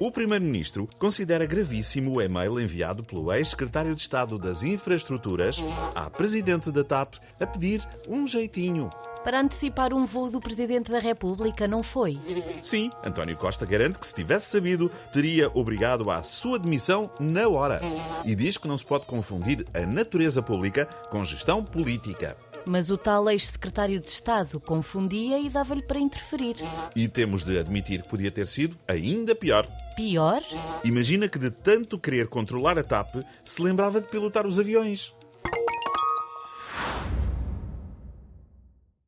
O Primeiro-Ministro considera gravíssimo o e-mail enviado pelo ex-secretário de Estado das Infraestruturas à Presidente da TAP a pedir um jeitinho. Para antecipar um voo do Presidente da República, não foi? Sim, António Costa garante que se tivesse sabido, teria obrigado à sua demissão na hora. E diz que não se pode confundir a natureza pública com gestão política. Mas o tal ex-secretário de Estado confundia e dava-lhe para interferir. E temos de admitir que podia ter sido ainda pior. Pior? Imagina que de tanto querer controlar a TAP, se lembrava de pilotar os aviões.